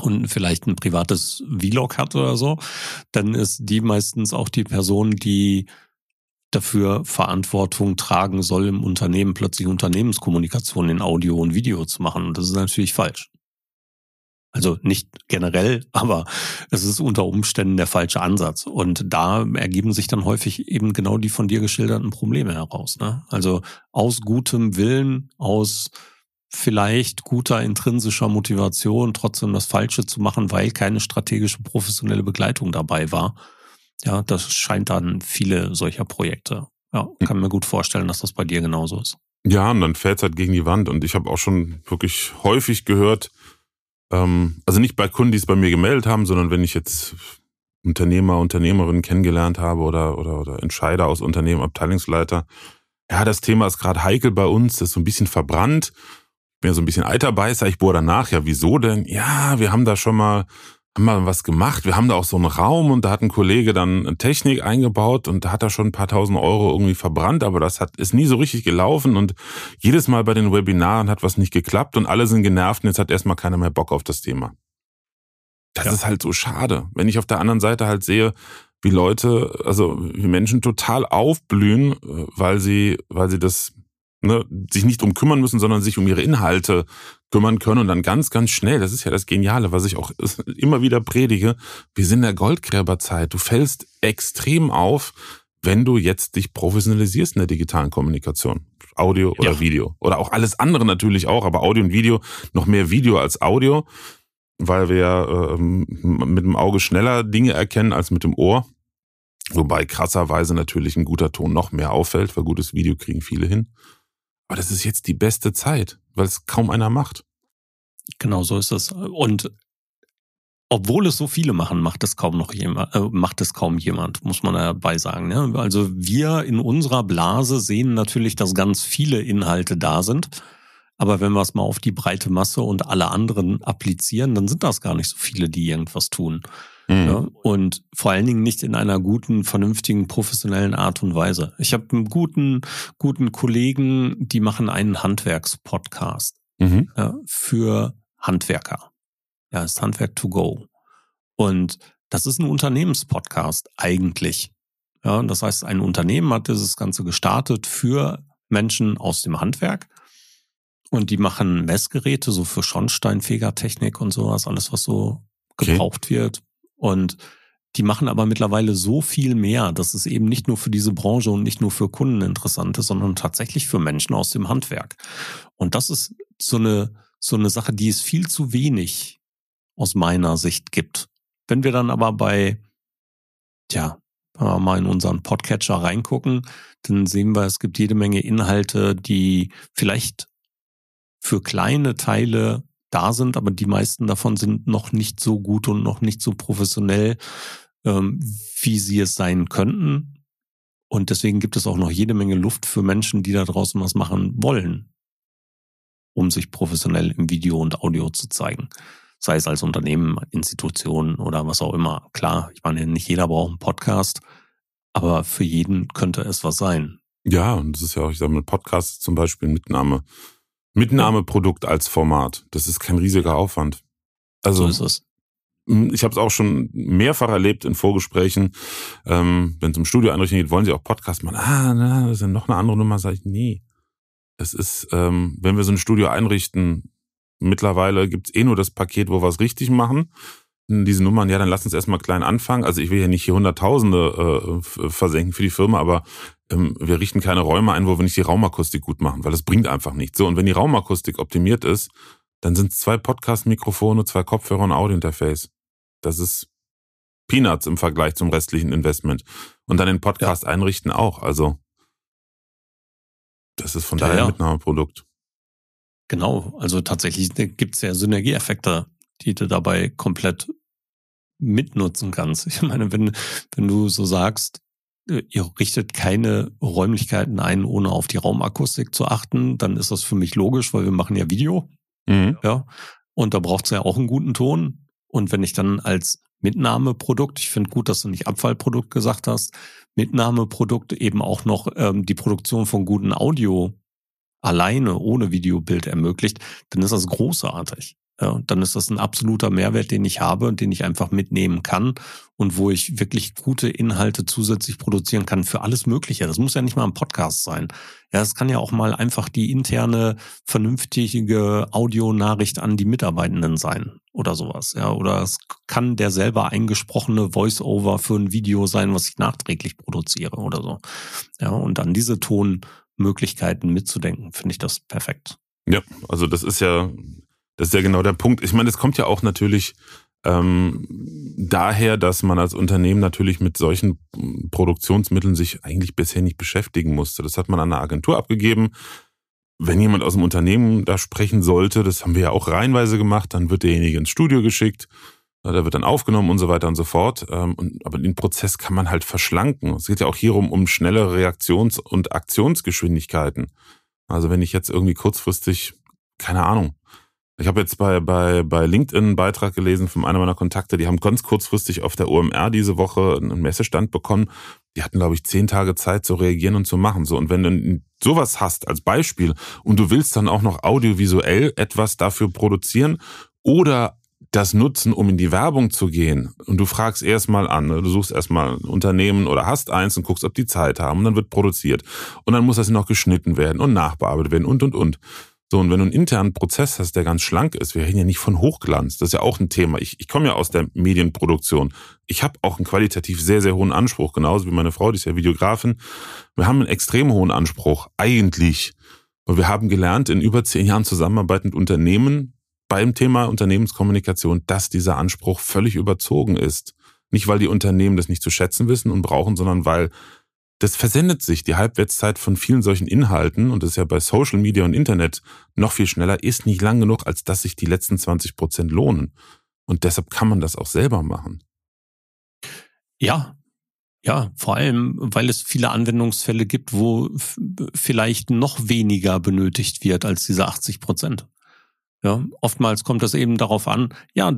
und vielleicht ein privates Vlog hat oder so, dann ist die meistens auch die Person, die dafür Verantwortung tragen soll, im Unternehmen plötzlich Unternehmenskommunikation in Audio und Video zu machen. Und das ist natürlich falsch. Also nicht generell, aber es ist unter Umständen der falsche Ansatz. Und da ergeben sich dann häufig eben genau die von dir geschilderten Probleme heraus. Ne? Also aus gutem Willen, aus vielleicht guter intrinsischer Motivation, trotzdem das Falsche zu machen, weil keine strategische professionelle Begleitung dabei war. Ja, das scheint dann viele solcher Projekte. Ja, kann mir gut vorstellen, dass das bei dir genauso ist. Ja, und dann fällt es halt gegen die Wand. Und ich habe auch schon wirklich häufig gehört, ähm, also nicht bei Kunden, die es bei mir gemeldet haben, sondern wenn ich jetzt Unternehmer, Unternehmerinnen kennengelernt habe oder, oder, oder Entscheider aus Unternehmen, Abteilungsleiter, ja, das Thema ist gerade heikel bei uns, das ist so ein bisschen verbrannt bin ja so ein bisschen Eiterbeißer, ich bohre danach, ja, wieso denn? Ja, wir haben da schon mal, haben mal was gemacht. Wir haben da auch so einen Raum und da hat ein Kollege dann Technik eingebaut und da hat er schon ein paar tausend Euro irgendwie verbrannt, aber das hat, ist nie so richtig gelaufen und jedes Mal bei den Webinaren hat was nicht geklappt und alle sind genervt und jetzt hat erstmal keiner mehr Bock auf das Thema. Das ja. ist halt so schade. Wenn ich auf der anderen Seite halt sehe, wie Leute, also wie Menschen total aufblühen, äh, weil sie, weil sie das ne, sich nicht drum kümmern müssen, sondern sich um ihre Inhalte kümmern können und dann ganz, ganz schnell, das ist ja das Geniale, was ich auch immer wieder predige, wir sind in der Goldgräberzeit. Du fällst extrem auf, wenn du jetzt dich professionalisierst in der digitalen Kommunikation. Audio oder ja. Video. Oder auch alles andere natürlich auch, aber Audio und Video, noch mehr Video als Audio, weil wir ähm, mit dem Auge schneller Dinge erkennen als mit dem Ohr. Wobei krasserweise natürlich ein guter Ton noch mehr auffällt, weil gutes Video kriegen viele hin. Aber das ist jetzt die beste Zeit, weil es kaum einer macht. Genau so ist es. Und obwohl es so viele machen, macht es kaum noch jemand, äh, macht es kaum jemand, muss man dabei sagen. Ne? Also wir in unserer Blase sehen natürlich, dass ganz viele Inhalte da sind. Aber wenn wir es mal auf die breite Masse und alle anderen applizieren, dann sind das gar nicht so viele, die irgendwas tun. Mhm. Ja, und vor allen Dingen nicht in einer guten, vernünftigen, professionellen Art und Weise. Ich habe einen guten, guten Kollegen, die machen einen Handwerkspodcast mhm. ja, für Handwerker. Ja, ist Handwerk to go. Und das ist ein Unternehmenspodcast eigentlich. Ja, das heißt, ein Unternehmen hat dieses Ganze gestartet für Menschen aus dem Handwerk. Und die machen Messgeräte, so für Schornsteinfegertechnik und sowas, alles, was so gebraucht okay. wird. Und die machen aber mittlerweile so viel mehr, dass es eben nicht nur für diese Branche und nicht nur für Kunden interessant ist, sondern tatsächlich für Menschen aus dem Handwerk. Und das ist so eine, so eine Sache, die es viel zu wenig aus meiner Sicht gibt. Wenn wir dann aber bei, tja, mal in unseren Podcatcher reingucken, dann sehen wir, es gibt jede Menge Inhalte, die vielleicht für kleine Teile da sind, aber die meisten davon sind noch nicht so gut und noch nicht so professionell, ähm, wie sie es sein könnten. Und deswegen gibt es auch noch jede Menge Luft für Menschen, die da draußen was machen wollen, um sich professionell im Video und Audio zu zeigen. Sei es als Unternehmen, Institutionen oder was auch immer. Klar, ich meine, nicht jeder braucht einen Podcast, aber für jeden könnte es was sein. Ja, und das ist ja auch, ich sage mal, Podcast zum Beispiel Mitnahme Mitnahmeprodukt als Format. Das ist kein riesiger Aufwand. Also so ist es. Ich habe es auch schon mehrfach erlebt in Vorgesprächen, ähm, wenn es um Studioeinrichtungen geht, wollen sie auch Podcast machen. Ah, na, das ist ja noch eine andere Nummer, sage ich, nee. Das ist, ähm, wenn wir so ein Studio einrichten, mittlerweile gibt's eh nur das Paket, wo wir es richtig machen. Diese Nummern, ja, dann lass uns erstmal klein anfangen. Also ich will ja nicht hier Hunderttausende äh, versenken für die Firma, aber ähm, wir richten keine Räume ein, wo wir nicht die Raumakustik gut machen, weil das bringt einfach nichts. So, und wenn die Raumakustik optimiert ist, dann sind es zwei Podcast-Mikrofone, zwei Kopfhörer und Audio-Interface. Das ist Peanuts im Vergleich zum restlichen Investment. Und dann den Podcast ja. einrichten auch. Also, das ist von ja, daher ein Mitnahmeprodukt. Genau, also tatsächlich gibt es ja Synergieeffekte, die du dabei komplett mitnutzen kannst. Ich meine, wenn, wenn du so sagst, äh, ihr richtet keine Räumlichkeiten ein, ohne auf die Raumakustik zu achten, dann ist das für mich logisch, weil wir machen ja Video. Mhm. Ja. Und da braucht es ja auch einen guten Ton. Und wenn ich dann als Mitnahmeprodukt, ich finde gut, dass du nicht Abfallprodukt gesagt hast, Mitnahmeprodukt eben auch noch ähm, die Produktion von guten Audio alleine ohne Videobild ermöglicht, dann ist das großartig. Ja, dann ist das ein absoluter Mehrwert, den ich habe und den ich einfach mitnehmen kann und wo ich wirklich gute Inhalte zusätzlich produzieren kann für alles Mögliche. Das muss ja nicht mal ein Podcast sein. Ja, es kann ja auch mal einfach die interne, vernünftige Audionachricht an die Mitarbeitenden sein oder sowas. Ja, oder es kann der selber eingesprochene Voice-Over für ein Video sein, was ich nachträglich produziere oder so. Ja, und dann diese Tonmöglichkeiten mitzudenken, finde ich das perfekt. Ja, also das ist ja das ist ja genau der Punkt. Ich meine, es kommt ja auch natürlich ähm, daher, dass man als Unternehmen natürlich mit solchen Produktionsmitteln sich eigentlich bisher nicht beschäftigen musste. Das hat man an eine Agentur abgegeben. Wenn jemand aus dem Unternehmen da sprechen sollte, das haben wir ja auch reihenweise gemacht, dann wird derjenige ins Studio geschickt, da wird dann aufgenommen und so weiter und so fort. Ähm, aber den Prozess kann man halt verschlanken. Es geht ja auch hierum um schnellere Reaktions- und Aktionsgeschwindigkeiten. Also wenn ich jetzt irgendwie kurzfristig, keine Ahnung, ich habe jetzt bei, bei, bei LinkedIn einen Beitrag gelesen von einer meiner Kontakte, die haben ganz kurzfristig auf der OMR diese Woche einen Messestand bekommen. Die hatten, glaube ich, zehn Tage Zeit zu reagieren und zu machen. So, und wenn du sowas hast als Beispiel und du willst dann auch noch audiovisuell etwas dafür produzieren oder das nutzen, um in die Werbung zu gehen und du fragst erstmal an, ne? du suchst erstmal ein Unternehmen oder hast eins und guckst, ob die Zeit haben und dann wird produziert und dann muss das noch geschnitten werden und nachbearbeitet werden und und und. So, und wenn du einen internen Prozess hast, der ganz schlank ist, wir reden ja nicht von Hochglanz, das ist ja auch ein Thema. Ich, ich komme ja aus der Medienproduktion. Ich habe auch einen qualitativ sehr, sehr hohen Anspruch, genauso wie meine Frau, die ist ja Videografin. Wir haben einen extrem hohen Anspruch, eigentlich. Und wir haben gelernt, in über zehn Jahren Zusammenarbeit mit Unternehmen beim Thema Unternehmenskommunikation, dass dieser Anspruch völlig überzogen ist. Nicht, weil die Unternehmen das nicht zu schätzen wissen und brauchen, sondern weil das versendet sich. Die Halbwertszeit von vielen solchen Inhalten, und das ist ja bei Social Media und Internet noch viel schneller, ist nicht lang genug, als dass sich die letzten 20 Prozent lohnen. Und deshalb kann man das auch selber machen. Ja, ja, vor allem, weil es viele Anwendungsfälle gibt, wo vielleicht noch weniger benötigt wird als diese 80 Prozent. Ja, oftmals kommt das eben darauf an, ja,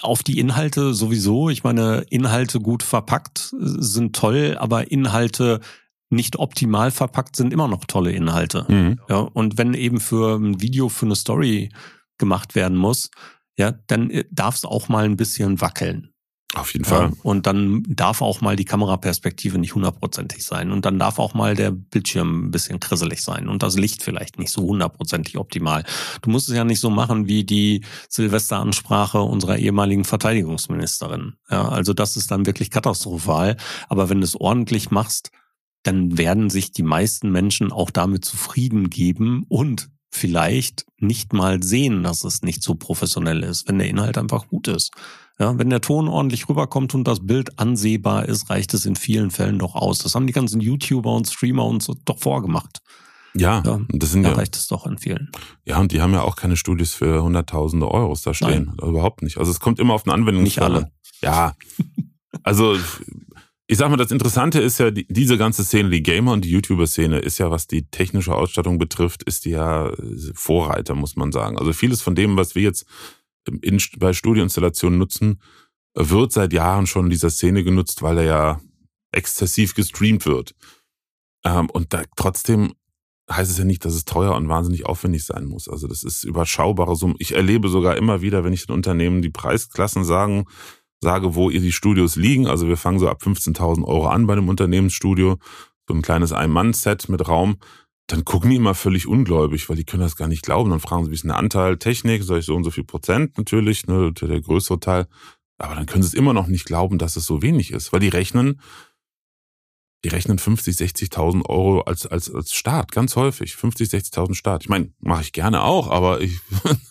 auf die Inhalte sowieso. Ich meine, Inhalte gut verpackt sind toll, aber Inhalte nicht optimal verpackt sind immer noch tolle Inhalte. Mhm. Ja, und wenn eben für ein Video, für eine Story gemacht werden muss, ja, dann äh, darf es auch mal ein bisschen wackeln. Auf jeden Fall. und dann darf auch mal die Kameraperspektive nicht hundertprozentig sein. Und dann darf auch mal der Bildschirm ein bisschen krisselig sein. Und das Licht vielleicht nicht so hundertprozentig optimal. Du musst es ja nicht so machen wie die Silvesteransprache unserer ehemaligen Verteidigungsministerin. Ja, also das ist dann wirklich katastrophal. Aber wenn du es ordentlich machst, dann werden sich die meisten Menschen auch damit zufrieden geben und vielleicht nicht mal sehen, dass es nicht so professionell ist, wenn der Inhalt einfach gut ist. Ja, wenn der Ton ordentlich rüberkommt und das Bild ansehbar ist, reicht es in vielen Fällen doch aus. Das haben die ganzen YouTuber und Streamer uns so doch vorgemacht. Ja, ja das sind da ja, reicht es doch in vielen. Ja, und die haben ja auch keine Studios für hunderttausende Euros da stehen. Nein. Überhaupt nicht. Also es kommt immer auf eine Anwendung. Nicht alle. Ja. Also ich sag mal, das Interessante ist ja, die, diese ganze Szene, die Gamer- und die YouTuber-Szene ist ja, was die technische Ausstattung betrifft, ist die ja Vorreiter, muss man sagen. Also vieles von dem, was wir jetzt in, bei Studioinstallationen nutzen, wird seit Jahren schon in dieser Szene genutzt, weil er ja exzessiv gestreamt wird. Ähm, und da, trotzdem heißt es ja nicht, dass es teuer und wahnsinnig aufwendig sein muss. Also das ist überschaubare Summen. Ich erlebe sogar immer wieder, wenn ich den Unternehmen die Preisklassen sagen, sage, wo ihr die Studios liegen. Also wir fangen so ab 15.000 Euro an bei einem Unternehmensstudio. So ein kleines Ein-Mann-Set mit Raum dann gucken die immer völlig ungläubig, weil die können das gar nicht glauben. Dann fragen sie, wie ist denn der Anteil Technik? Sag ich so und so viel Prozent natürlich, ne, der größere Teil. Aber dann können sie es immer noch nicht glauben, dass es so wenig ist, weil die rechnen, die rechnen 50, 60.000 Euro als, als, als Start, ganz häufig. 50, 60.000 Start. Ich meine, mache ich gerne auch, aber ich,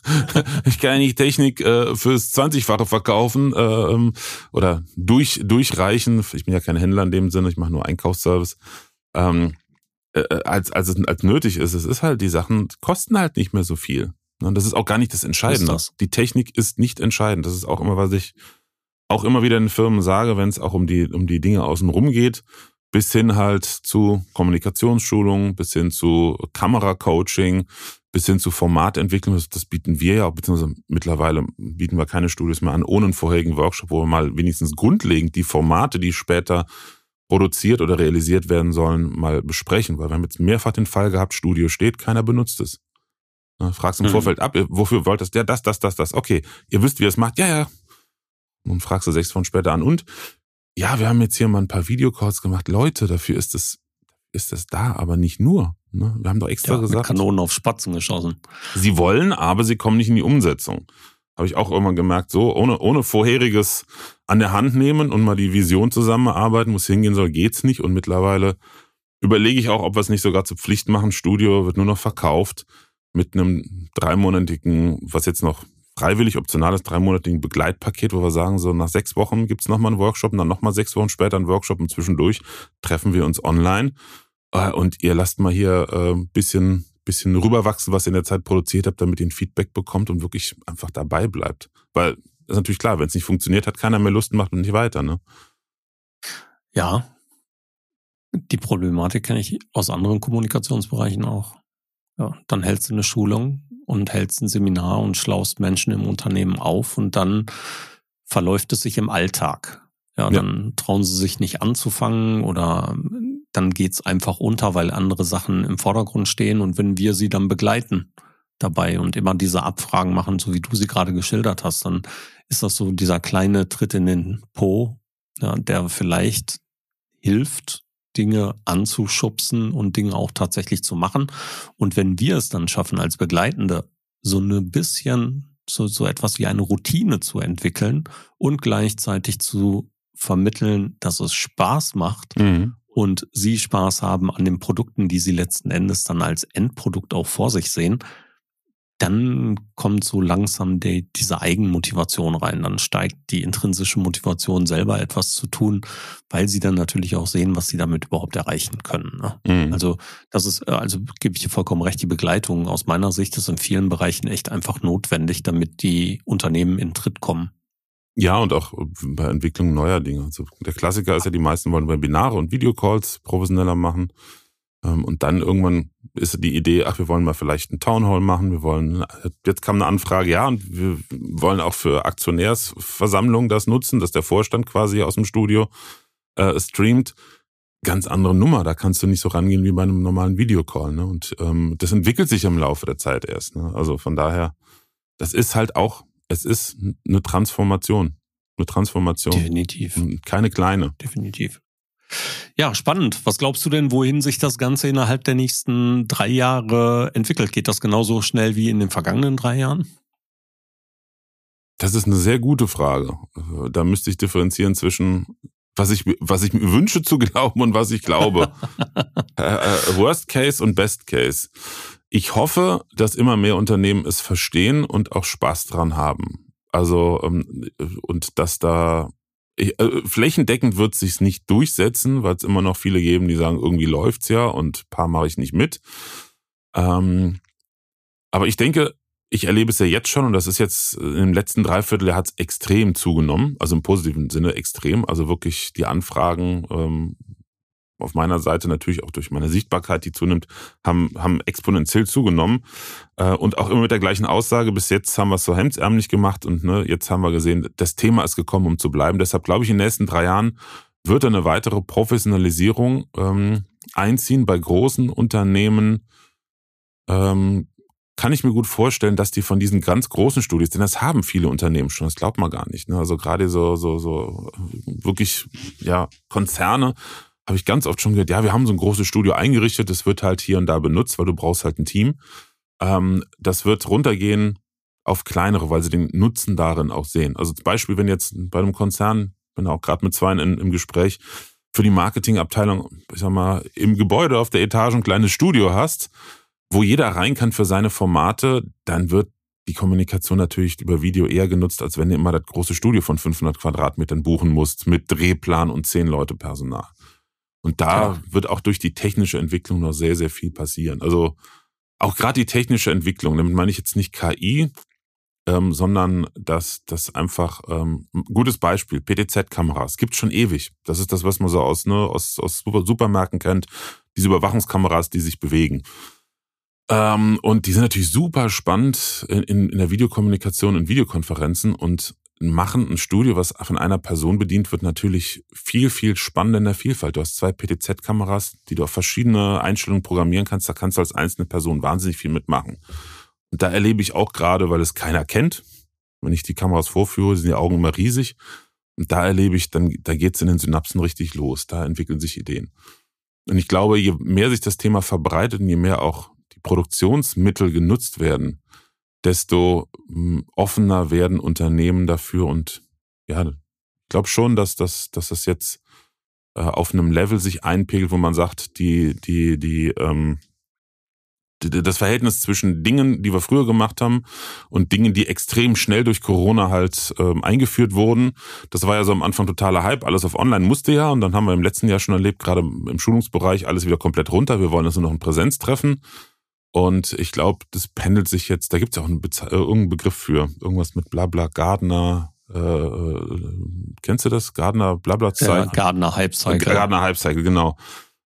ich kann ja nicht Technik äh, fürs 20-fache verkaufen äh, ähm, oder durch, durchreichen. Ich bin ja kein Händler in dem Sinne, ich mache nur Einkaufsservice. Ähm, äh, äh, als, als es als nötig ist. Es ist halt, die Sachen kosten halt nicht mehr so viel. Und das ist auch gar nicht das Entscheidende. Das? Die Technik ist nicht entscheidend. Das ist auch immer, was ich auch immer wieder in Firmen sage, wenn es auch um die, um die Dinge außenrum geht, bis hin halt zu Kommunikationsschulungen, bis hin zu Kameracoaching, bis hin zu Formatentwicklung. Das, das bieten wir ja auch, beziehungsweise mittlerweile bieten wir keine Studios mehr an, ohne einen vorherigen Workshop, wo wir mal wenigstens grundlegend die Formate, die später produziert oder realisiert werden sollen, mal besprechen. Weil wir haben jetzt mehrfach den Fall gehabt, Studio steht, keiner benutzt es. Ne, fragst im mhm. Vorfeld ab, wofür wollt das? Ja, das, das, das, das. Okay, ihr wisst, wie ihr es macht. Ja, ja. Und fragst du sechs Wochen später an. Und ja, wir haben jetzt hier mal ein paar Videocalls gemacht. Leute, dafür ist es, ist es da, aber nicht nur. Ne? Wir haben doch extra ja, gesagt. Kanonen auf Spatzen geschossen. Sie wollen, aber sie kommen nicht in die Umsetzung. Habe ich auch irgendwann gemerkt, so ohne, ohne vorheriges an der Hand nehmen und mal die Vision zusammenarbeiten, muss hingehen soll, geht's nicht. Und mittlerweile überlege ich auch, ob wir es nicht sogar zur Pflicht machen. Studio wird nur noch verkauft mit einem dreimonatigen, was jetzt noch freiwillig optionales dreimonatigen Begleitpaket, wo wir sagen, so nach sechs Wochen gibt's nochmal einen Workshop und dann nochmal sechs Wochen später einen Workshop und zwischendurch treffen wir uns online. Äh, und ihr lasst mal hier ein äh, bisschen bisschen rüberwachsen, was ihr in der Zeit produziert habt, damit ihr ein Feedback bekommt und wirklich einfach dabei bleibt. Weil das ist natürlich klar, wenn es nicht funktioniert, hat keiner mehr Lust, macht und nicht weiter, ne? Ja. Die Problematik kenne ich aus anderen Kommunikationsbereichen auch. Ja, dann hältst du eine Schulung und hältst ein Seminar und schlaust Menschen im Unternehmen auf und dann verläuft es sich im Alltag. Ja, dann ja. trauen sie sich nicht anzufangen oder dann geht's einfach unter, weil andere Sachen im Vordergrund stehen und wenn wir sie dann begleiten dabei und immer diese Abfragen machen, so wie du sie gerade geschildert hast, dann ist das so dieser kleine Tritt in den Po, ja, der vielleicht hilft, Dinge anzuschubsen und Dinge auch tatsächlich zu machen. Und wenn wir es dann schaffen, als Begleitende so ein bisschen so, so etwas wie eine Routine zu entwickeln und gleichzeitig zu vermitteln, dass es Spaß macht mhm und sie Spaß haben an den Produkten, die sie letzten Endes dann als Endprodukt auch vor sich sehen, dann kommt so langsam die, diese Eigenmotivation rein. Dann steigt die intrinsische Motivation, selber etwas zu tun, weil sie dann natürlich auch sehen, was sie damit überhaupt erreichen können. Ne? Mhm. Also, das ist, also gebe ich dir vollkommen recht, die Begleitung aus meiner Sicht ist in vielen Bereichen echt einfach notwendig, damit die Unternehmen in Tritt kommen. Ja, und auch bei Entwicklung neuer Dinge. Also der Klassiker ist ja, die meisten wollen Webinare und Videocalls professioneller machen. Ähm, und dann irgendwann ist die Idee, ach, wir wollen mal vielleicht einen Townhall machen. Wir wollen, jetzt kam eine Anfrage, ja, und wir wollen auch für Aktionärsversammlungen das nutzen, dass der Vorstand quasi aus dem Studio äh, streamt. Ganz andere Nummer, da kannst du nicht so rangehen wie bei einem normalen Videocall. Ne? Und ähm, das entwickelt sich im Laufe der Zeit erst. Ne? Also von daher, das ist halt auch es ist eine Transformation. Eine Transformation. Definitiv. Keine kleine. Definitiv. Ja, spannend. Was glaubst du denn, wohin sich das Ganze innerhalb der nächsten drei Jahre entwickelt? Geht das genauso schnell wie in den vergangenen drei Jahren? Das ist eine sehr gute Frage. Da müsste ich differenzieren zwischen was ich, was ich mir wünsche zu glauben und was ich glaube. Äh, äh, Worst Case und Best Case. Ich hoffe, dass immer mehr Unternehmen es verstehen und auch Spaß dran haben. Also ähm, und dass da äh, flächendeckend wird sich's nicht durchsetzen, weil es immer noch viele geben, die sagen, irgendwie läuft's ja und paar mache ich nicht mit. Ähm, aber ich denke, ich erlebe es ja jetzt schon und das ist jetzt im letzten Dreiviertel hat es extrem zugenommen, also im positiven Sinne extrem. Also wirklich die Anfragen ähm, auf meiner Seite natürlich auch durch meine Sichtbarkeit, die zunimmt, haben, haben exponentiell zugenommen. Äh, und auch immer mit der gleichen Aussage, bis jetzt haben wir es so hemdsärmlich gemacht und ne, jetzt haben wir gesehen, das Thema ist gekommen, um zu bleiben. Deshalb glaube ich, in den nächsten drei Jahren wird eine weitere Professionalisierung ähm, einziehen bei großen Unternehmen. Ähm, kann ich mir gut vorstellen, dass die von diesen ganz großen Studien, denn das haben viele Unternehmen schon, das glaubt man gar nicht. Ne? Also gerade so, so, so wirklich ja Konzerne habe ich ganz oft schon gehört, ja, wir haben so ein großes Studio eingerichtet, das wird halt hier und da benutzt, weil du brauchst halt ein Team. Ähm, das wird runtergehen auf kleinere, weil sie den Nutzen darin auch sehen. Also zum Beispiel, wenn jetzt bei einem Konzern, bin auch gerade mit zwei in, im Gespräch, für die Marketingabteilung, ich sag mal, im Gebäude auf der Etage ein kleines Studio hast, wo jeder rein kann für seine Formate, dann wird die Kommunikation natürlich über Video eher genutzt, als wenn du immer das große Studio von 500 Quadratmetern buchen musst mit Drehplan und zehn Leute Personal. Und da ja. wird auch durch die technische Entwicklung noch sehr, sehr viel passieren. Also auch gerade die technische Entwicklung, damit meine ich jetzt nicht KI, ähm, sondern dass das einfach ähm, gutes Beispiel PTZ-Kameras gibt schon ewig. Das ist das, was man so aus ne, aus, aus Supermärkten kennt. Diese Überwachungskameras, die sich bewegen. Ähm, und die sind natürlich super spannend in, in, in der Videokommunikation und Videokonferenzen und machen ein Studio, was von einer Person bedient wird, natürlich viel, viel spannender in der Vielfalt. Du hast zwei PTZ-Kameras, die du auf verschiedene Einstellungen programmieren kannst. Da kannst du als einzelne Person wahnsinnig viel mitmachen. Und da erlebe ich auch gerade, weil es keiner kennt, wenn ich die Kameras vorführe, sind die Augen immer riesig. Und da erlebe ich, dann, da geht's in den Synapsen richtig los. Da entwickeln sich Ideen. Und ich glaube, je mehr sich das Thema verbreitet und je mehr auch die Produktionsmittel genutzt werden, desto hm, offener werden Unternehmen dafür und ja, ich glaube schon, dass das, dass das jetzt äh, auf einem Level sich einpegelt, wo man sagt, die, die, die, ähm, das Verhältnis zwischen Dingen, die wir früher gemacht haben und Dingen, die extrem schnell durch Corona halt ähm, eingeführt wurden. Das war ja so am Anfang totaler Hype. Alles auf Online musste ja. Und dann haben wir im letzten Jahr schon erlebt, gerade im Schulungsbereich, alles wieder komplett runter. Wir wollen also noch ein Präsenztreffen. Und ich glaube, das pendelt sich jetzt, da gibt es ja auch einen Beze äh, irgendeinen Begriff für. Irgendwas mit Blabla Gardner. Äh, äh, kennst du das? Gardner Blabla Cycle? Ja, Gardner Hype Cycle. Gardner Hype Cycle, genau.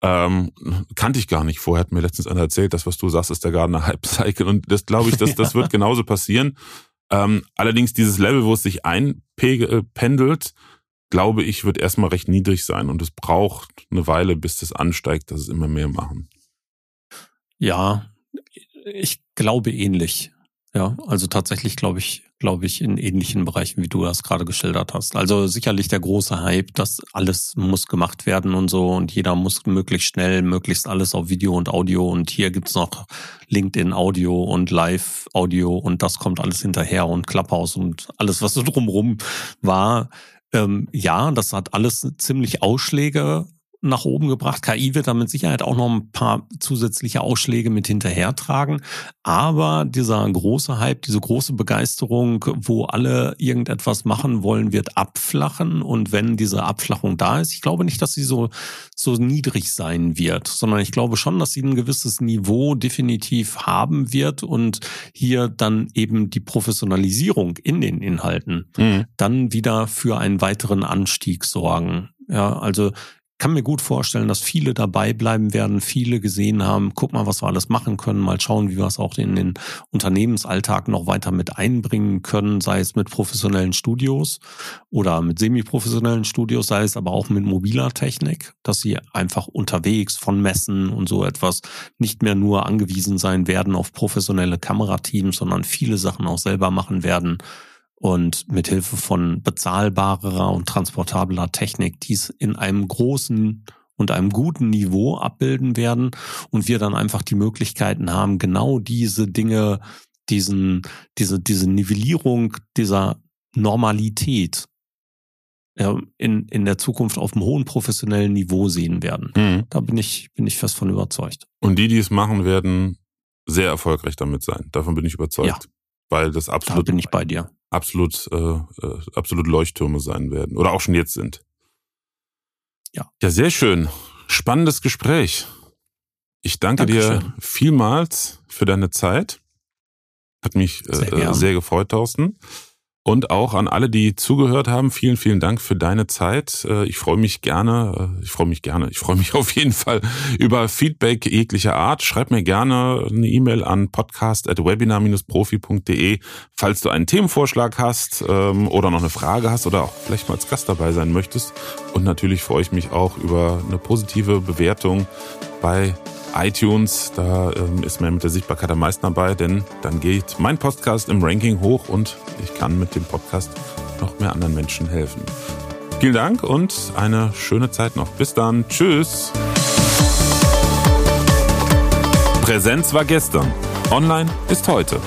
Ähm, kannte ich gar nicht vorher, hat mir letztens einer erzählt, das, was du sagst, ist der Gardner Hype Cycle. Und das glaube ich, das, das wird genauso passieren. Ähm, allerdings dieses Level, wo es sich einpendelt, glaube ich, wird erstmal recht niedrig sein. Und es braucht eine Weile, bis das ansteigt, dass es immer mehr machen. Ja, ich glaube ähnlich. Ja, also tatsächlich glaube ich, glaube ich, in ähnlichen Bereichen, wie du das gerade geschildert hast. Also sicherlich der große Hype, dass alles muss gemacht werden und so und jeder muss möglichst schnell, möglichst alles auf Video und Audio und hier gibt's noch LinkedIn Audio und Live Audio und das kommt alles hinterher und Clubhouse und alles, was so drumrum war. Ähm, ja, das hat alles ziemlich Ausschläge nach oben gebracht. KI wird da mit Sicherheit auch noch ein paar zusätzliche Ausschläge mit hinterher tragen. Aber dieser große Hype, diese große Begeisterung, wo alle irgendetwas machen wollen, wird abflachen. Und wenn diese Abflachung da ist, ich glaube nicht, dass sie so, so niedrig sein wird, sondern ich glaube schon, dass sie ein gewisses Niveau definitiv haben wird und hier dann eben die Professionalisierung in den Inhalten mhm. dann wieder für einen weiteren Anstieg sorgen. Ja, also kann mir gut vorstellen, dass viele dabei bleiben werden, viele gesehen haben, guck mal, was wir alles machen können, mal schauen, wie wir es auch in den Unternehmensalltag noch weiter mit einbringen können, sei es mit professionellen Studios oder mit semi-professionellen Studios, sei es aber auch mit mobiler Technik, dass sie einfach unterwegs von Messen und so etwas nicht mehr nur angewiesen sein werden auf professionelle Kamerateams, sondern viele Sachen auch selber machen werden und mit Hilfe von bezahlbarer und transportabler Technik dies in einem großen und einem guten Niveau abbilden werden und wir dann einfach die Möglichkeiten haben, genau diese Dinge, diesen, diese, diese Nivellierung dieser Normalität in, in der Zukunft auf einem hohen professionellen Niveau sehen werden. Mhm. Da bin ich, bin ich fest von überzeugt. Und die, die es machen, werden sehr erfolgreich damit sein. Davon bin ich überzeugt. Ja. Weil das absolut. Da bin ich bei dir absolut, äh, äh, absolut Leuchttürme sein werden oder auch schon jetzt sind. Ja. Ja, sehr schön. Spannendes Gespräch. Ich danke Dankeschön. dir vielmals für deine Zeit. Hat mich äh, sehr, sehr gefreut, Thorsten. Und auch an alle, die zugehört haben, vielen, vielen Dank für deine Zeit. Äh, ich freue mich gerne, äh, ich freue mich gerne, ich freue mich auf jeden Fall über Feedback jeglicher Art. Schreib mir gerne eine E-Mail an podcast.webinar-profi.de, falls du einen Themenvorschlag hast ähm, oder noch eine Frage hast oder auch vielleicht mal als Gast dabei sein möchtest. Und natürlich freue ich mich auch über eine positive Bewertung bei iTunes, da ähm, ist mir mit der Sichtbarkeit am meisten dabei, denn dann geht mein Podcast im Ranking hoch und ich kann mit dem Podcast noch mehr anderen Menschen helfen. Vielen Dank und eine schöne Zeit noch. Bis dann. Tschüss. Präsenz war gestern. Online ist heute.